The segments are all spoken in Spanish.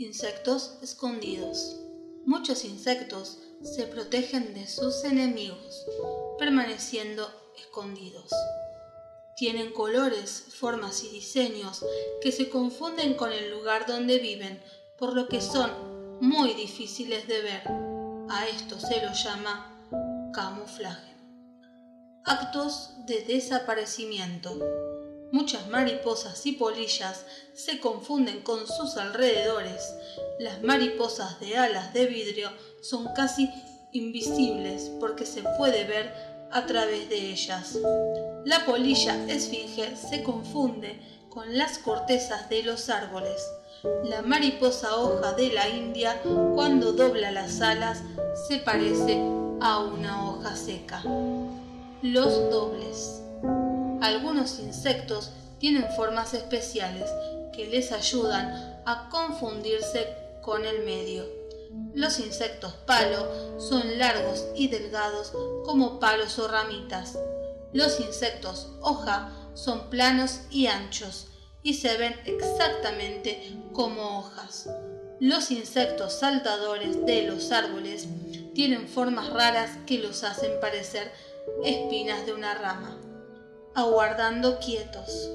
Insectos escondidos. Muchos insectos se protegen de sus enemigos, permaneciendo escondidos. Tienen colores, formas y diseños que se confunden con el lugar donde viven, por lo que son muy difíciles de ver. A esto se lo llama camuflaje. Actos de desaparecimiento. Muchas mariposas y polillas se confunden con sus alrededores. Las mariposas de alas de vidrio son casi invisibles porque se puede ver a través de ellas. La polilla esfinge se confunde con las cortezas de los árboles. La mariposa hoja de la India, cuando dobla las alas, se parece a una hoja seca. Los dobles. Algunos insectos tienen formas especiales que les ayudan a confundirse con el medio. Los insectos palo son largos y delgados como palos o ramitas. Los insectos hoja son planos y anchos y se ven exactamente como hojas. Los insectos saltadores de los árboles tienen formas raras que los hacen parecer espinas de una rama. Aguardando quietos.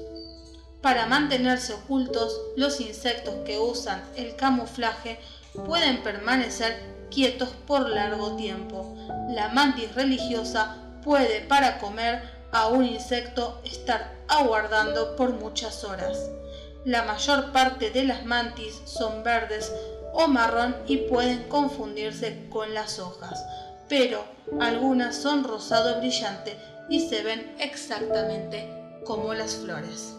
Para mantenerse ocultos, los insectos que usan el camuflaje pueden permanecer quietos por largo tiempo. La mantis religiosa puede para comer a un insecto estar aguardando por muchas horas. La mayor parte de las mantis son verdes o marrón y pueden confundirse con las hojas, pero algunas son rosado brillante y se ven exactamente como las flores.